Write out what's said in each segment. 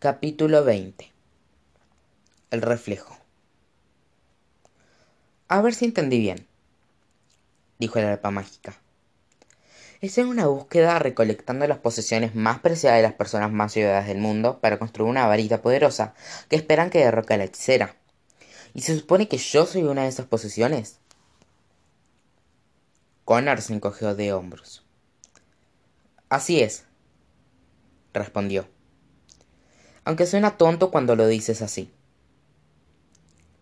Capítulo 20 El reflejo A ver si entendí bien, dijo la arpa mágica. Estoy en una búsqueda recolectando las posesiones más preciadas de las personas más ayudadas del mundo para construir una varita poderosa que esperan que derroque a la hechicera. ¿Y se supone que yo soy una de esas posesiones? Connor se encogió de hombros. Así es, respondió. Aunque suena tonto cuando lo dices así.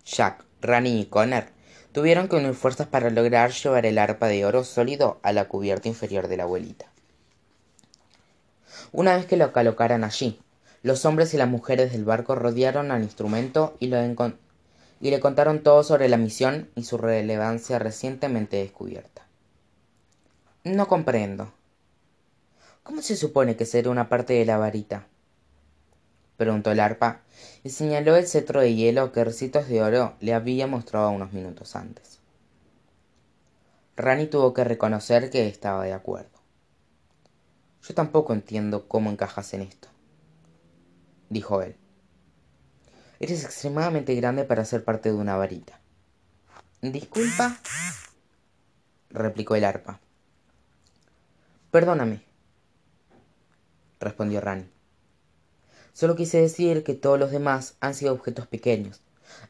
Jack, Rani y Connor tuvieron que unir fuerzas para lograr llevar el arpa de oro sólido a la cubierta inferior de la abuelita. Una vez que lo colocaran allí, los hombres y las mujeres del barco rodearon al instrumento y, y le contaron todo sobre la misión y su relevancia recientemente descubierta. No comprendo. ¿Cómo se supone que será una parte de la varita? Preguntó el arpa, y señaló el cetro de hielo que Recitos de Oro le había mostrado unos minutos antes. Rani tuvo que reconocer que estaba de acuerdo. Yo tampoco entiendo cómo encajas en esto, dijo él. Eres extremadamente grande para ser parte de una varita. Disculpa, replicó el arpa. Perdóname, respondió Rani. Solo quise decir que todos los demás han sido objetos pequeños.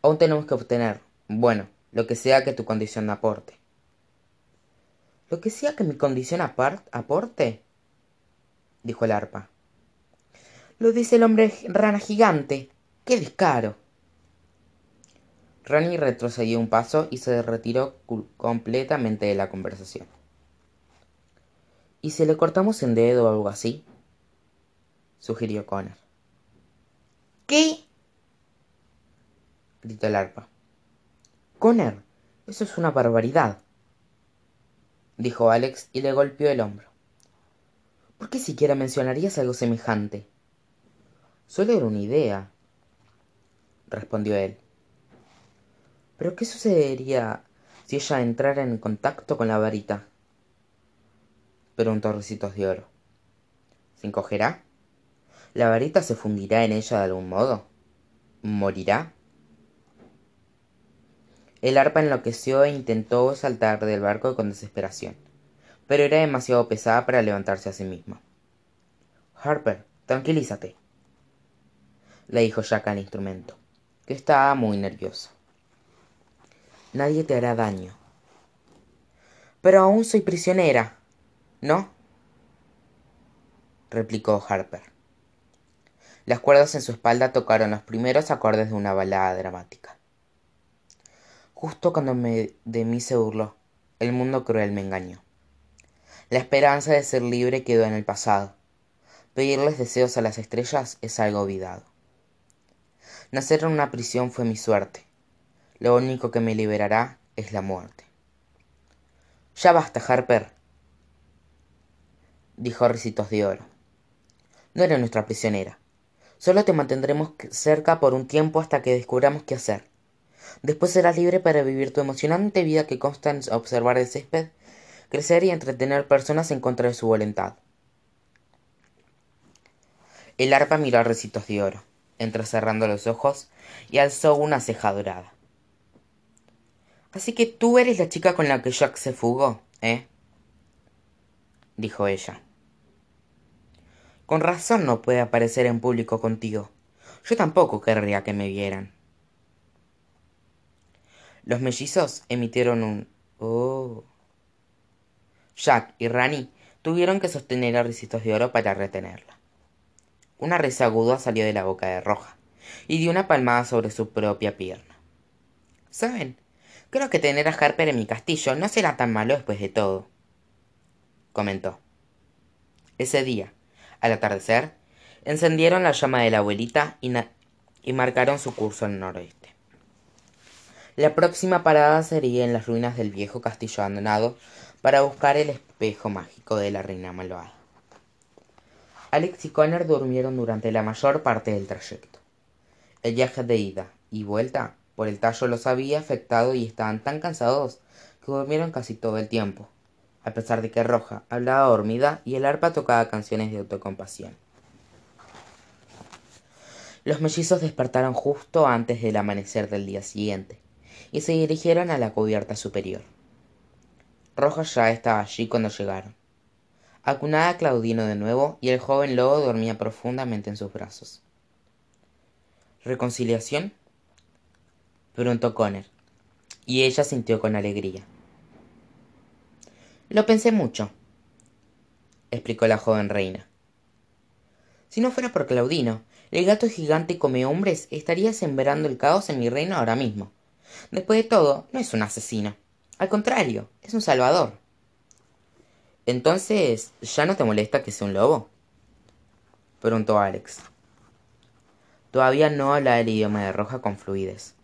Aún tenemos que obtener, bueno, lo que sea que tu condición aporte. ¿Lo que sea que mi condición aporte? dijo el arpa. Lo dice el hombre rana gigante. ¡Qué descaro! Rani retrocedió un paso y se retiró completamente de la conversación. ¿Y si le cortamos en dedo o algo así? sugirió Connor. ¿Qué? gritó el arpa. Connor, eso es una barbaridad, dijo Alex y le golpeó el hombro. ¿Por qué siquiera mencionarías algo semejante? Solo era una idea, respondió él. ¿Pero qué sucedería si ella entrara en contacto con la varita? preguntó Recitos de Oro. ¿Se encogerá? ¿La varita se fundirá en ella de algún modo? ¿Morirá? El arpa enloqueció e intentó saltar del barco con desesperación, pero era demasiado pesada para levantarse a sí misma. Harper, tranquilízate, le dijo Jack al instrumento, que estaba muy nervioso. Nadie te hará daño. Pero aún soy prisionera, ¿no? replicó Harper. Las cuerdas en su espalda tocaron los primeros acordes de una balada dramática. Justo cuando de mí se burló, el mundo cruel me engañó. La esperanza de ser libre quedó en el pasado. Pedirles deseos a las estrellas es algo olvidado. Nacer en una prisión fue mi suerte. Lo único que me liberará es la muerte. Ya basta, Harper, dijo Ricitos de Oro. No eres nuestra prisionera. Solo te mantendremos cerca por un tiempo hasta que descubramos qué hacer. Después serás libre para vivir tu emocionante vida que consta en observar el césped, crecer y entretener personas en contra de su voluntad. El arpa miró a Recitos de Oro, entrecerrando los ojos, y alzó una ceja dorada. Así que tú eres la chica con la que Jack se fugó, ¿eh? dijo ella. Con razón no puede aparecer en público contigo. Yo tampoco querría que me vieran. Los mellizos emitieron un oh. Jack y Rani tuvieron que sostener a Ricitos de Oro para retenerla. Una risa aguda salió de la boca de Roja y dio una palmada sobre su propia pierna. ¿Saben? Creo que tener a Harper en mi castillo no será tan malo después de todo, comentó. Ese día, al atardecer, encendieron la llama de la abuelita y, marcaron su curso al noroeste. La próxima parada sería en las ruinas del viejo castillo abandonado para buscar el espejo mágico de la reina malvada. Alex y Connor durmieron durante la mayor parte del trayecto. El viaje de ida y vuelta por el tallo los había afectado y estaban tan cansados que durmieron casi todo el tiempo a pesar de que Roja hablaba dormida y el arpa tocaba canciones de autocompasión. Los mellizos despertaron justo antes del amanecer del día siguiente y se dirigieron a la cubierta superior. Roja ya estaba allí cuando llegaron. Acunada a Claudino de nuevo y el joven lobo dormía profundamente en sus brazos. ¿Reconciliación? preguntó Conner, y ella sintió con alegría. Lo pensé mucho, explicó la joven reina. Si no fuera por Claudino, el gato gigante come hombres estaría sembrando el caos en mi reino ahora mismo. Después de todo, no es un asesino. Al contrario, es un salvador. Entonces, ¿ya no te molesta que sea un lobo? preguntó Alex. Todavía no habla el idioma de Roja con fluidez.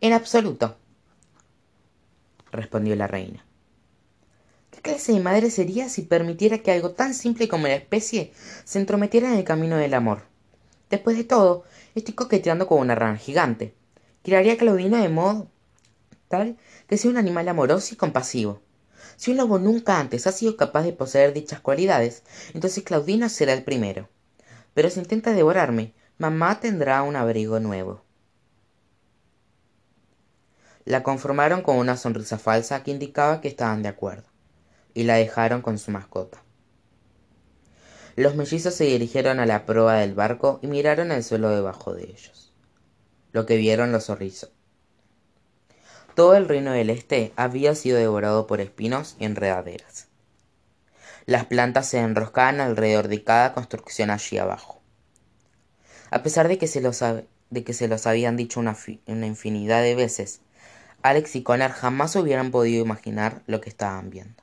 En absoluto, respondió la reina. ¿Qué clase de madre sería si permitiera que algo tan simple como la especie se entrometiera en el camino del amor? Después de todo, estoy coqueteando con una rana gigante. Crearía a Claudino de modo tal que sea un animal amoroso y compasivo. Si un lobo nunca antes ha sido capaz de poseer dichas cualidades, entonces Claudino será el primero. Pero si intenta devorarme, mamá tendrá un abrigo nuevo. La conformaron con una sonrisa falsa que indicaba que estaban de acuerdo, y la dejaron con su mascota. Los mellizos se dirigieron a la proa del barco y miraron el suelo debajo de ellos. Lo que vieron los horrizó. Todo el reino del este había sido devorado por espinos y enredaderas. Las plantas se enroscaban alrededor de cada construcción allí abajo. A pesar de que se los, de que se los habían dicho una, una infinidad de veces, Alex y Connor jamás hubieran podido imaginar lo que estaban viendo.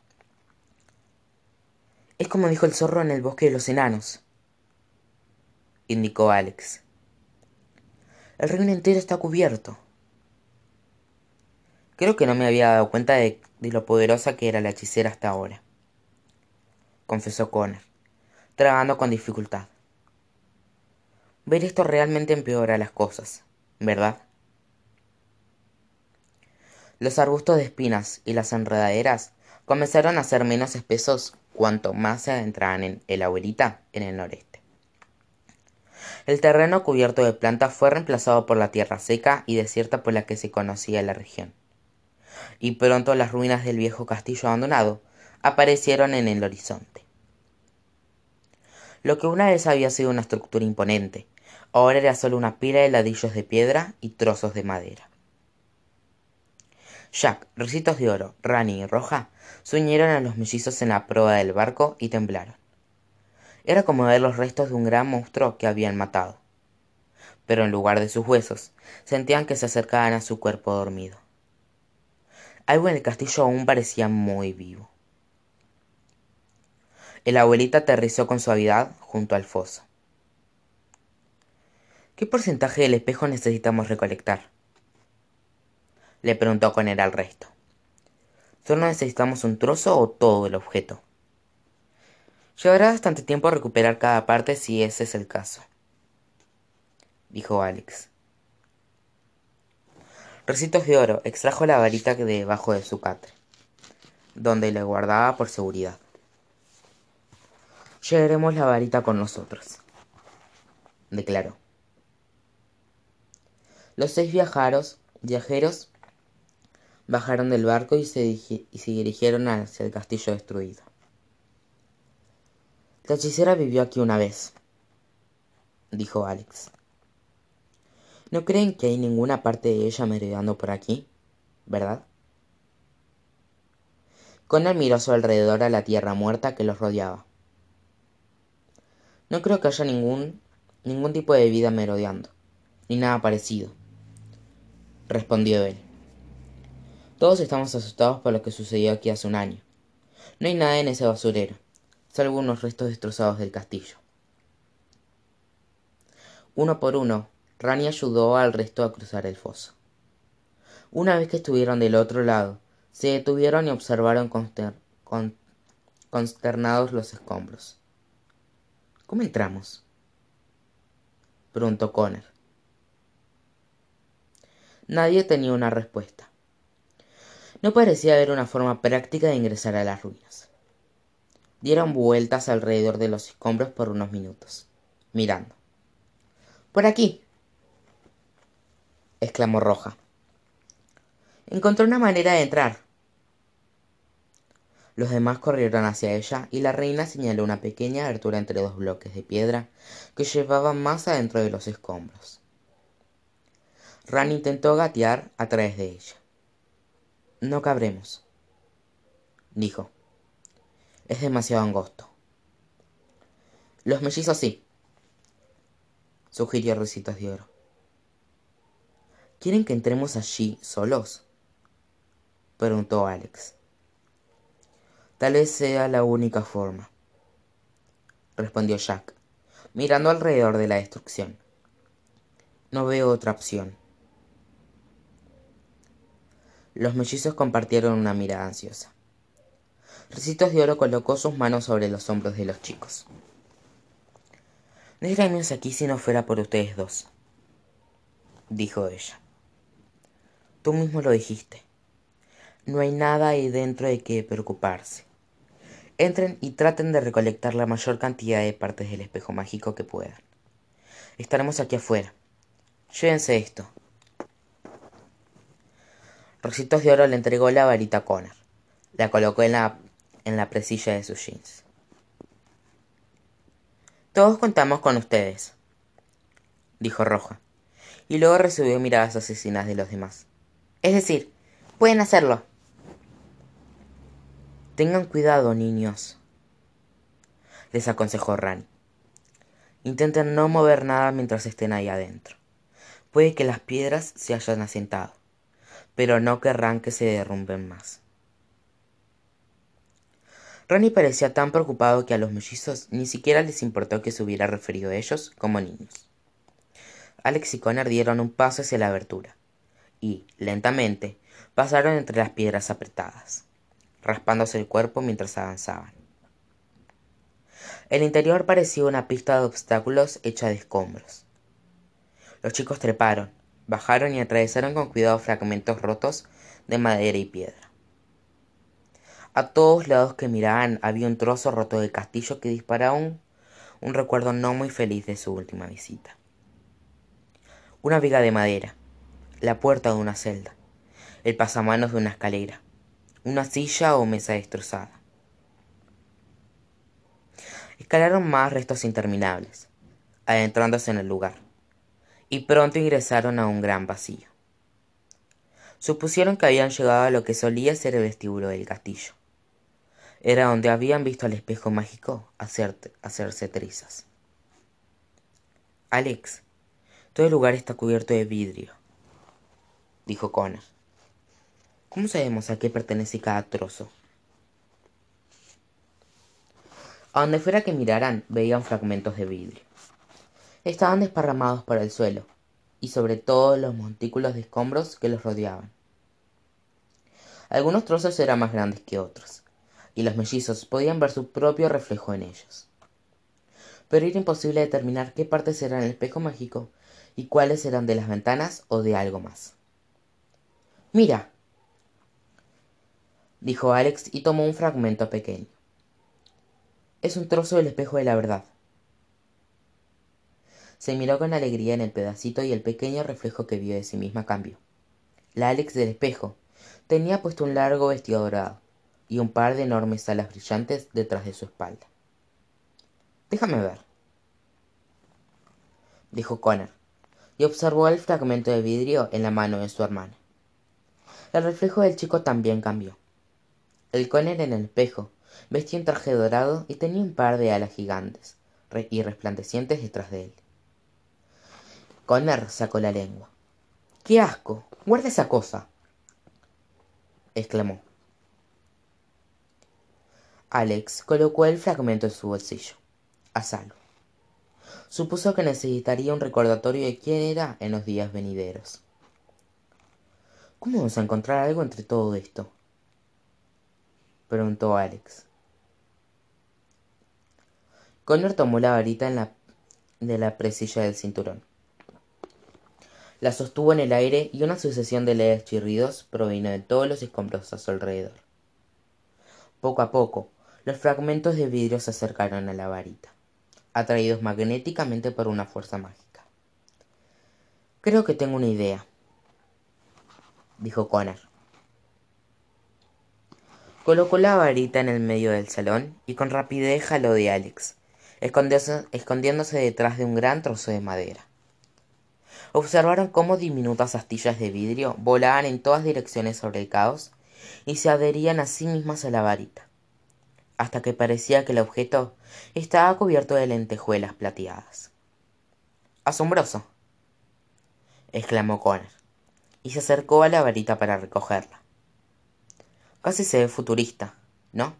Es como dijo el zorro en el bosque de los enanos, indicó Alex. El reino entero está cubierto. Creo que no me había dado cuenta de, lo poderosa que era la hechicera hasta ahora, confesó Connor, tragando con dificultad. Ver esto realmente empeora las cosas, ¿verdad? Los arbustos de espinas y las enredaderas comenzaron a ser menos espesos cuanto más se adentraban en el abuelita en el noreste. El terreno cubierto de plantas fue reemplazado por la tierra seca y desierta por la que se conocía la región y pronto las ruinas del viejo castillo abandonado aparecieron en el horizonte. Lo que una vez había sido una estructura imponente, ahora era solo una pila de ladrillos de piedra y trozos de madera. Jack, Ricitos de Oro, Rani y Roja se a los mellizos en la proa del barco y temblaron. Era como ver los restos de un gran monstruo que habían matado. Pero en lugar de sus huesos, sentían que se acercaban a su cuerpo dormido. Algo en el castillo aún parecía muy vivo. El abuelita aterrizó con suavidad junto al foso. ¿Qué porcentaje del espejo necesitamos recolectar? Le preguntó con él al resto. ¿Solo necesitamos un trozo o todo el objeto? Llevará bastante tiempo recuperar cada parte si ese es el caso, dijo Alex. Recitos de Oro extrajo la varita de debajo de su catre, donde le guardaba por seguridad. Llevaremos la varita con nosotros, declaró. Los seis viajeros bajaron del barco y se, y se dirigieron hacia el castillo destruido. La hechicera vivió aquí una vez, dijo Alex. ¿No creen que hay ninguna parte de ella merodeando por aquí? ¿Verdad? Connor miró a su alrededor a la tierra muerta que los rodeaba. No creo que haya ningún ningún tipo de vida merodeando, ni nada parecido, respondió él. Todos estamos asustados por lo que sucedió aquí hace un año. No hay nada en ese basurero, salvo unos restos destrozados del castillo. Uno por uno, Rani ayudó al resto a cruzar el foso. Una vez que estuvieron del otro lado, se detuvieron y observaron consternados los escombros. ¿Cómo entramos? preguntó Connor. Nadie tenía una respuesta. No parecía haber una forma práctica de ingresar a las ruinas. Dieron vueltas alrededor de los escombros por unos minutos, mirando. Por aquí. exclamó Roja. Encontré una manera de entrar. Los demás corrieron hacia ella y la reina señaló una pequeña abertura entre dos bloques de piedra que llevaban más adentro de los escombros. Ran intentó gatear a través de ella. No cabremos, dijo. Es demasiado angosto. Los mellizos sí, sugirió Recitos de Oro. ¿Quieren que entremos allí solos? preguntó Alex. Tal vez sea la única forma, respondió Jack, mirando alrededor de la destrucción. No veo otra opción. Los mellizos compartieron una mirada ansiosa. Recitos de Oro colocó sus manos sobre los hombros de los chicos. No iríamos aquí si no fuera por ustedes dos, dijo ella. Tú mismo lo dijiste. No hay nada ahí dentro de que preocuparse. Entren y traten de recolectar la mayor cantidad de partes del espejo mágico que puedan. Estaremos aquí afuera. Llévense esto. Rositos de Oro le entregó la varita a Connor. La colocó en la, en la presilla de sus jeans. Todos contamos con ustedes, dijo Roja, y luego recibió miradas asesinas de los demás. Es decir, pueden hacerlo. Tengan cuidado, niños, les aconsejó Rani. Intenten no mover nada mientras estén ahí adentro. Puede que las piedras se hayan asentado, pero no querrán que se derrumben más. Rani parecía tan preocupado que a los mellizos ni siquiera les importó que se hubiera referido a ellos como niños. Alex y Connor dieron un paso hacia la abertura y, lentamente, pasaron entre las piedras apretadas raspándose el cuerpo mientras avanzaban. El interior parecía una pista de obstáculos hecha de escombros. Los chicos treparon, bajaron y atravesaron con cuidado fragmentos rotos de madera y piedra. A todos lados que miraban había un trozo roto del castillo que disparaba un, un recuerdo no muy feliz de su última visita. Una viga de madera, la puerta de una celda, el pasamanos de una escalera, una silla o mesa destrozada. Escalaron más restos interminables, adentrándose en el lugar, y pronto ingresaron a un gran vacío. Supusieron que habían llegado a lo que solía ser el vestíbulo del castillo. Era donde habían visto al espejo mágico hacerse trizas. Alex, todo el lugar está cubierto de vidrio, dijo Connor. ¿Cómo sabemos a qué pertenece cada trozo? A donde fuera que miraran, veían fragmentos de vidrio. Estaban desparramados por el suelo, y sobre todo los montículos de escombros que los rodeaban. Algunos trozos eran más grandes que otros, y los mellizos podían ver su propio reflejo en ellos. Pero era imposible determinar qué partes eran el espejo mágico y cuáles eran de las ventanas o de algo más. Mira, dijo Alex y tomó un fragmento pequeño. Es un trozo del espejo de la verdad. Se miró con alegría en el pedacito y el pequeño reflejo que vio de sí misma cambió. La Alex del espejo tenía puesto un largo vestido dorado y un par de enormes alas brillantes detrás de su espalda. Déjame ver, dijo Connor, y observó el fragmento de vidrio en la mano de su hermana. El reflejo del chico también cambió. El Conner en el espejo vestía un traje dorado y tenía un par de alas gigantes y resplandecientes detrás de él. Conner sacó la lengua. ¡Qué asco! ¡Guarda esa cosa! exclamó. Alex colocó el fragmento en su bolsillo, a salvo. Supuso que necesitaría un recordatorio de quién era en los días venideros. ¿Cómo vamos a encontrar algo entre todo esto? preguntó Alex. Connor tomó la varita de la presilla del cinturón. La sostuvo en el aire y una sucesión de leves chirridos provino de todos los escombros a su alrededor. Poco a poco, los fragmentos de vidrio se acercaron a la varita, atraídos magnéticamente por una fuerza mágica. Creo que tengo una idea, dijo Connor. Colocó la varita en el medio del salón y con rapidez jaló de Alex, escondiéndose detrás de un gran trozo de madera. Observaron cómo diminutas astillas de vidrio volaban en todas direcciones sobre el caos y se adherían a sí mismas a la varita, hasta que parecía que el objeto estaba cubierto de lentejuelas plateadas. Asombroso, exclamó Connor, y se acercó a la varita para recogerla. Casi se ve futurista, ¿no?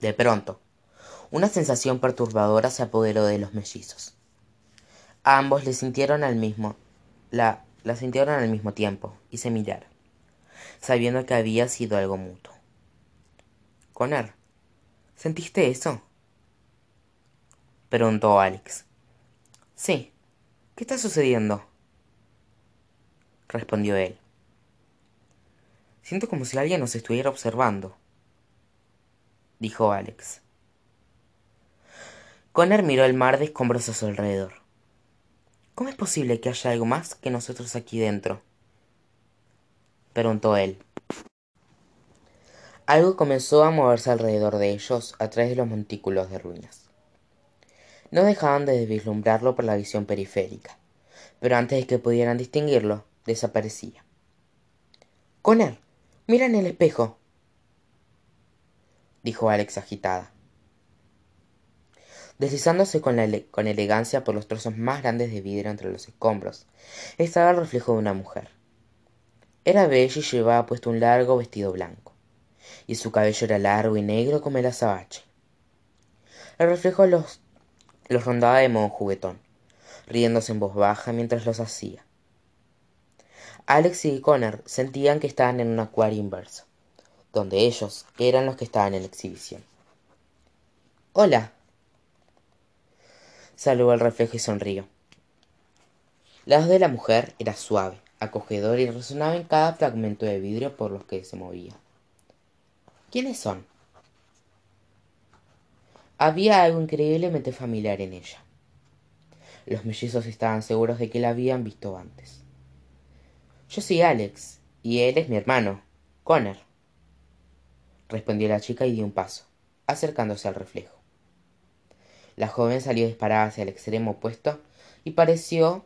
De pronto, una sensación perturbadora se apoderó de los mellizos. Ambos le sintieron al mismo, la, la sintieron al mismo tiempo y se miraron, sabiendo que había sido algo mutuo. Connor, ¿sentiste eso? preguntó Alex. Sí. ¿Qué está sucediendo? respondió él. Siento como si alguien nos estuviera observando, dijo Alex. Connor miró el mar de escombros a su alrededor. ¿Cómo es posible que haya algo más que nosotros aquí dentro? preguntó él. Algo comenzó a moverse alrededor de ellos a través de los montículos de ruinas. No dejaban de vislumbrarlo por la visión periférica, pero antes de que pudieran distinguirlo, desaparecía. Connor, Mira en el espejo, dijo Alex agitada. Deslizándose con, elegancia por los trozos más grandes de vidrio entre los escombros, estaba el reflejo de una mujer. Era bella y llevaba puesto un largo vestido blanco, y su cabello era largo y negro como el azabache. El reflejo los, los rondaba de modo juguetón, riéndose en voz baja mientras los hacía. Alex y Connor sentían que estaban en un acuario inverso, donde ellos eran los que estaban en exhibición. Hola. Saludó el reflejo y sonrió. La voz de la mujer era suave, acogedora y resonaba en cada fragmento de vidrio por los que se movía. ¿Quiénes son? Había algo increíblemente familiar en ella. Los mellizos estaban seguros de que la habían visto antes. Yo soy Alex, y él es mi hermano, Connor. Respondió la chica y dio un paso, acercándose al reflejo. La joven salió disparada hacia el extremo opuesto y pareció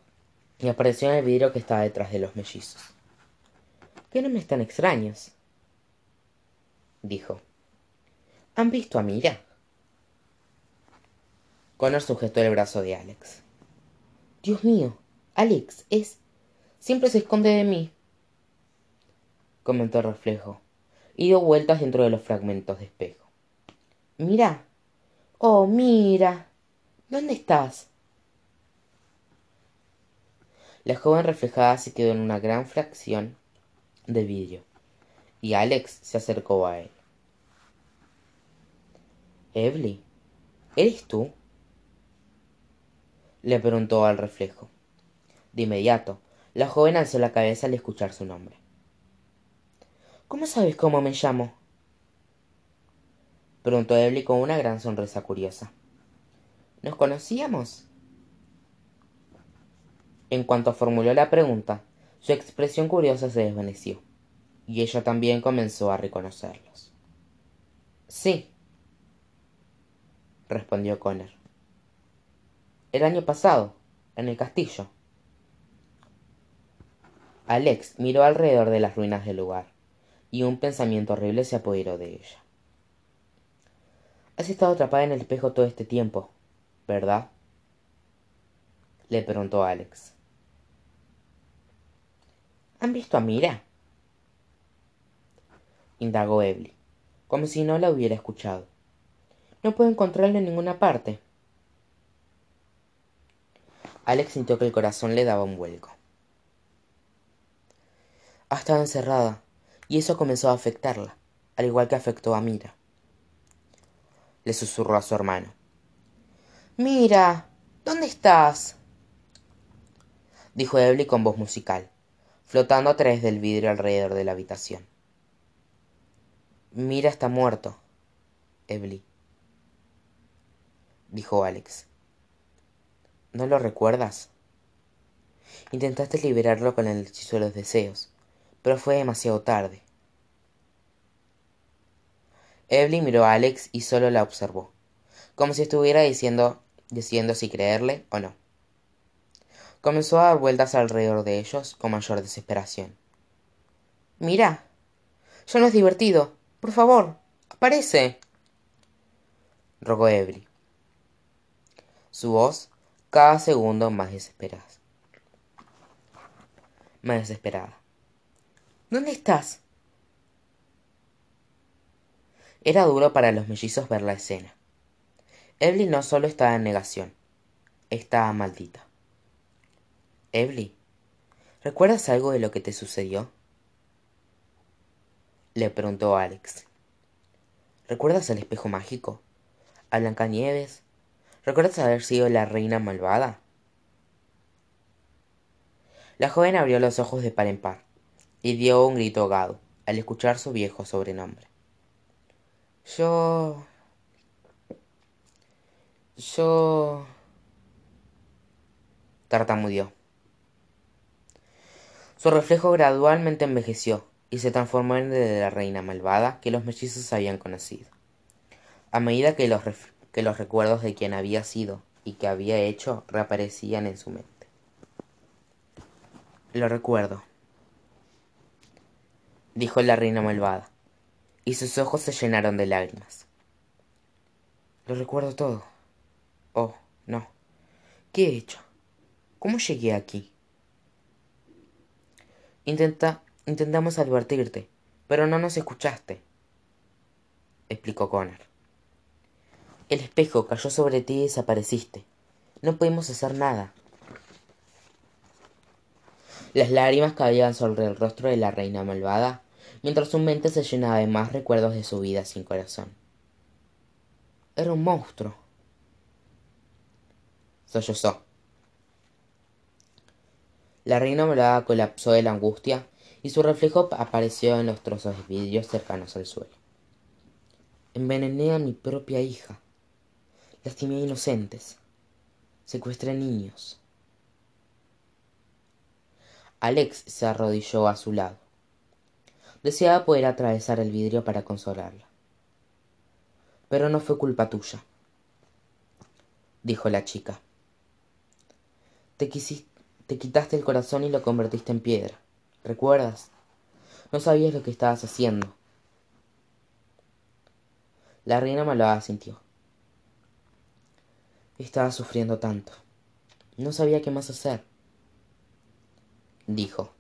y apareció en el vidrio que estaba detrás de los mellizos. ¿Qué no me están extraños? dijo. ¿Han visto a Mira? Connor sujetó el brazo de Alex. Dios mío, Alex, es Siempre se esconde de mí, comentó el reflejo, y dio vueltas dentro de los fragmentos de espejo. Mira. Oh, mira. ¿Dónde estás? La joven reflejada se quedó en una gran fracción de vidrio, y Alex se acercó a él. Evely, ¿eres tú? le preguntó al reflejo. De inmediato, la joven alzó la cabeza al escuchar su nombre. ¿Cómo sabes cómo me llamo? Preguntó Ebly con una gran sonrisa curiosa. ¿Nos conocíamos? En cuanto formuló la pregunta, su expresión curiosa se desvaneció, y ella también comenzó a reconocerlos. Sí, respondió Connor. El año pasado, en el castillo. Alex miró alrededor de las ruinas del lugar, y un pensamiento horrible se apoderó de ella. Has estado atrapada en el espejo todo este tiempo, ¿verdad? le preguntó Alex. ¿Han visto a Mira? indagó Ebly, como si no la hubiera escuchado. No puedo encontrarla en ninguna parte. Alex sintió que el corazón le daba un vuelco. Ha estado encerrada, y eso comenzó a afectarla, al igual que afectó a Mira. Le susurró a su hermano. Mira, ¿dónde estás? dijo Ebly con voz musical, flotando a través del vidrio alrededor de la habitación. Mira está muerto, Ebly, dijo Alex. ¿No lo recuerdas? Intentaste liberarlo con el hechizo de los deseos, pero fue demasiado tarde. Evelyn miró a Alex y solo la observó, como si estuviera diciendo, si creerle o no. Comenzó a dar vueltas alrededor de ellos con mayor desesperación. Mira, ya no es divertido. Por favor, aparece. rogó Evelyn. Su voz cada segundo más desesperada. Más desesperada. ¿Dónde estás? Era duro para los mellizos ver la escena. Evelyn no solo estaba en negación, estaba maldita. Evelyn, ¿recuerdas algo de lo que te sucedió? Le preguntó Alex. ¿Recuerdas el espejo mágico? ¿A Blancanieves? ¿Recuerdas haber sido la reina malvada? La joven abrió los ojos de par en par y dio un grito ahogado al escuchar su viejo sobrenombre. Yo... Yo... tartamudeó. Su reflejo gradualmente envejeció y se transformó en el de la reina malvada que los mellizos habían conocido. A medida que los, que los recuerdos de quien había sido y que había hecho reaparecían en su mente. Lo recuerdo, dijo la reina malvada, y sus ojos se llenaron de lágrimas. Lo recuerdo todo. Oh, no. ¿Qué he hecho? ¿Cómo llegué aquí? Intenta, intentamos advertirte, pero no nos escuchaste, explicó Connor. El espejo cayó sobre ti y desapareciste. No pudimos hacer nada. Las lágrimas caían sobre el rostro de la reina malvada mientras su mente se llenaba de más recuerdos de su vida sin corazón. Era un monstruo. Sollozó. La reina malvada colapsó de la angustia y su reflejo apareció en los trozos de vidrio cercanos al suelo. Envenené a mi propia hija. Lastimé a inocentes. Secuestré niños. Alex se arrodilló a su lado. Deseaba poder atravesar el vidrio para consolarla. Pero no fue culpa tuya, dijo la chica. Te, te quitaste el corazón y lo convertiste en piedra. ¿Recuerdas? No sabías lo que estabas haciendo. La reina malvada sintió. Estaba sufriendo tanto. No sabía qué más hacer. Dijo.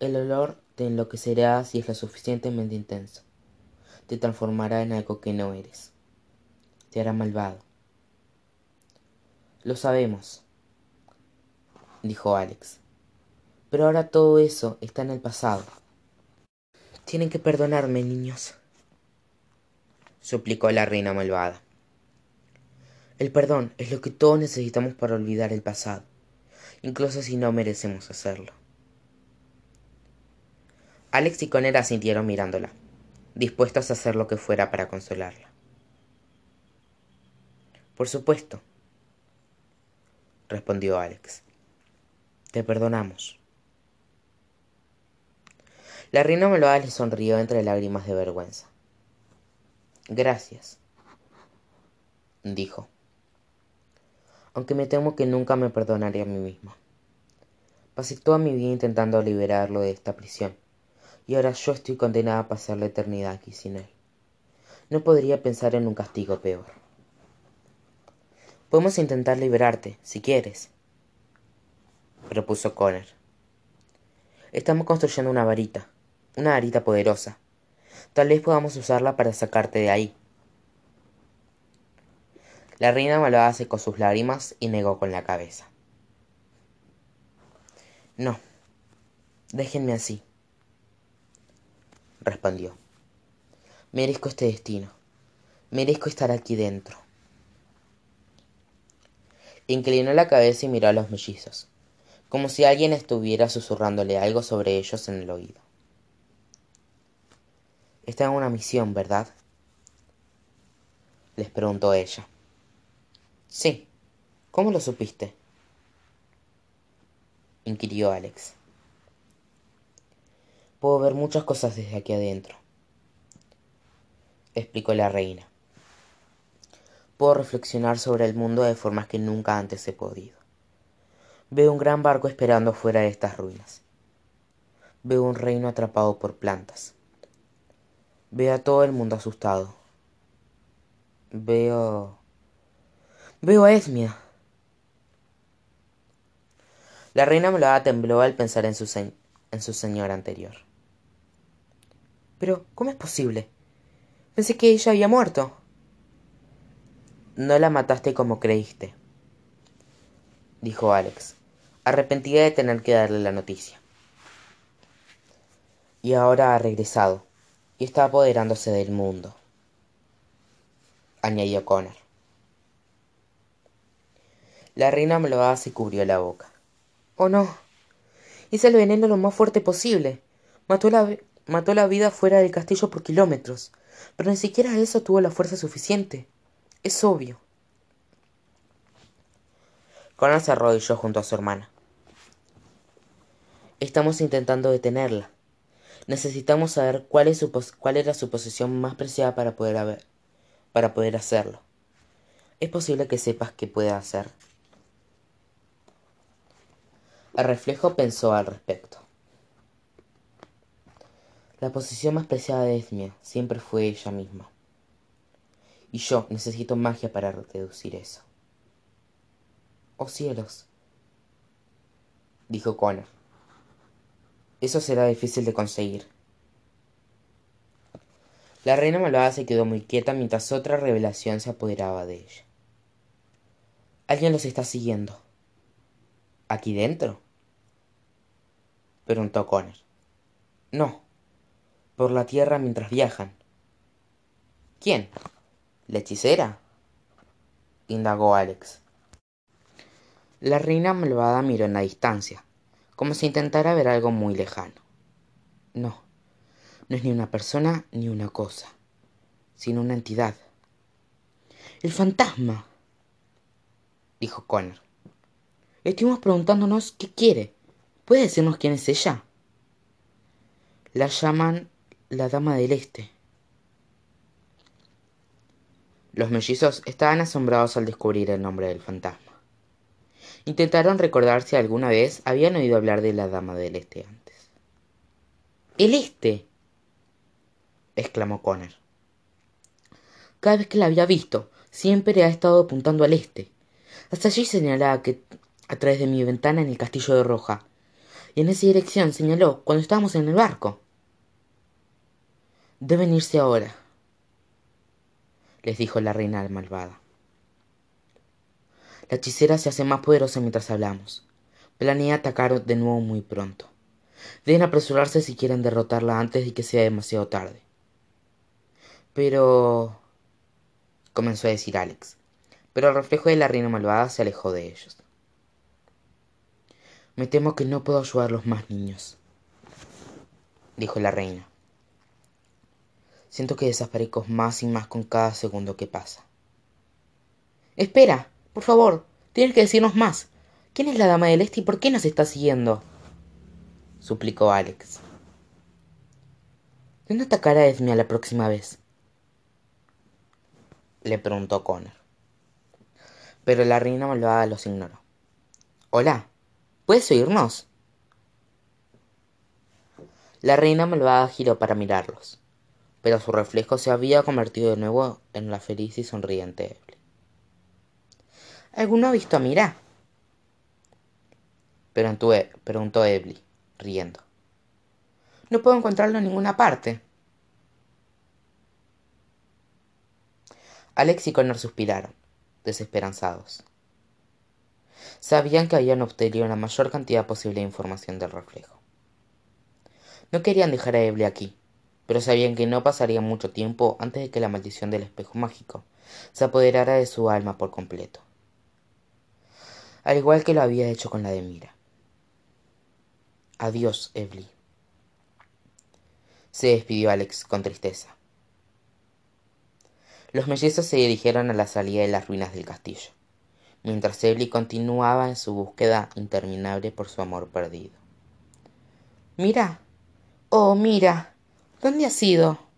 El olor te enloquecerá si es lo suficientemente intenso. Te transformará en algo que no eres. Te hará malvado. Lo sabemos, dijo Alex. Pero ahora todo eso está en el pasado. Tienen que perdonarme, niños, suplicó la reina malvada. El perdón es lo que todos necesitamos para olvidar el pasado, incluso si no merecemos hacerlo. Alex y Conner asintieron mirándola, dispuestos a hacer lo que fuera para consolarla. Por supuesto, respondió Alex. Te perdonamos. La reina malvada le sonrió entre lágrimas de vergüenza. Gracias, dijo. Aunque me temo que nunca me perdonaré a mí misma. Pasé toda mi vida intentando liberarlo de esta prisión y ahora yo estoy condenada a pasar la eternidad aquí sin él. No podría pensar en un castigo peor. Podemos intentar liberarte, si quieres, propuso Connor. Estamos construyendo una varita, una varita poderosa. Tal vez podamos usarla para sacarte de ahí. La reina malvada secó sus lágrimas y negó con la cabeza. No, déjenme así respondió. Merezco este destino. Merezco estar aquí dentro. Inclinó la cabeza y miró a los mellizos, como si alguien estuviera susurrándole algo sobre ellos en el oído. Está en una misión, ¿verdad? Les preguntó ella. Sí. ¿Cómo lo supiste? inquirió Alex. Puedo ver muchas cosas desde aquí adentro, explicó la reina. Puedo reflexionar sobre el mundo de formas que nunca antes he podido. Veo un gran barco esperando fuera de estas ruinas. Veo un reino atrapado por plantas. Veo a todo el mundo asustado. Veo... Veo a Esmia. La reina malvada tembló al pensar en su, en su señora anterior. Pero, ¿cómo es posible? Pensé que ella había muerto. No la mataste como creíste, dijo Alex, arrepentida de tener que darle la noticia. Y ahora ha regresado y está apoderándose del mundo, añadió Connor. La reina malvada se cubrió la boca. Oh no. Hice el veneno lo más fuerte posible. Mató la, mató la vida fuera del castillo por kilómetros. Pero ni siquiera eso tuvo la fuerza suficiente. Es obvio. Connor se arrodilló junto a su hermana. Estamos intentando detenerla. Necesitamos saber cuál, es su cuál era su posición más preciada para poder, para poder hacerlo. ¿Es posible que sepas qué puede hacer? El reflejo pensó al respecto. La posición más preciada de Esmia siempre fue ella misma. Y yo necesito magia para reducir eso. Oh cielos, dijo Connor. Eso será difícil de conseguir. La reina malvada se quedó muy quieta mientras otra revelación se apoderaba de ella. Alguien los está siguiendo. ¿Aquí dentro? preguntó Connor. No, por la tierra mientras viajan. ¿Quién? ¿La hechicera? indagó Alex. La reina malvada miró en la distancia, como si intentara ver algo muy lejano. No, no es ni una persona ni una cosa, sino una entidad. El fantasma, dijo Connor. Estuvimos preguntándonos qué quiere. ¿Puede decirnos quién es ella? La llaman la Dama del Este. Los mellizos estaban asombrados al descubrir el nombre del fantasma. Intentaron recordar si alguna vez habían oído hablar de la Dama del Este antes. ¡El Este! exclamó Connor. Cada vez que la había visto, siempre ha estado apuntando al este. Hasta allí señalaba que a través de mi ventana en el castillo de Roja. Y en esa dirección señaló cuando estábamos en el barco. Deben irse ahora, les dijo la reina malvada. La hechicera se hace más poderosa mientras hablamos. Planea atacar de nuevo muy pronto. Deben apresurarse si quieren derrotarla antes de que sea demasiado tarde. Pero... comenzó a decir Alex, pero el reflejo de la reina malvada se alejó de ellos. Me temo que no puedo ayudar a los más niños, dijo la reina. Siento que desaparezco más y más con cada segundo que pasa. Espera, por favor, tienes que decirnos más. ¿Quién es la dama del este y por qué nos está siguiendo? suplicó Alex. ¿Dónde atacará Esmia la próxima vez? le preguntó Connor. Pero la reina malvada los ignoró. Hola, ¿Puedes oírnos? La reina malvada giró para mirarlos, pero su reflejo se había convertido de nuevo en la feliz y sonriente Eble. ¿Alguno ha visto a Mira? Preguntó, e, preguntó Ebli, riendo. No puedo encontrarlo en ninguna parte. Alex y Connor suspiraron, desesperanzados. Sabían que habían obtenido la mayor cantidad posible de información del reflejo. No querían dejar a Eble aquí, pero sabían que no pasaría mucho tiempo antes de que la maldición del espejo mágico se apoderara de su alma por completo. Al igual que lo había hecho con la de Mira. Adiós, Ebli. Se despidió Alex con tristeza. Los mellizos se dirigieron a la salida de las ruinas del castillo mientras Ebli continuaba en su búsqueda interminable por su amor perdido. Mira, oh, mira, ¿dónde has ido?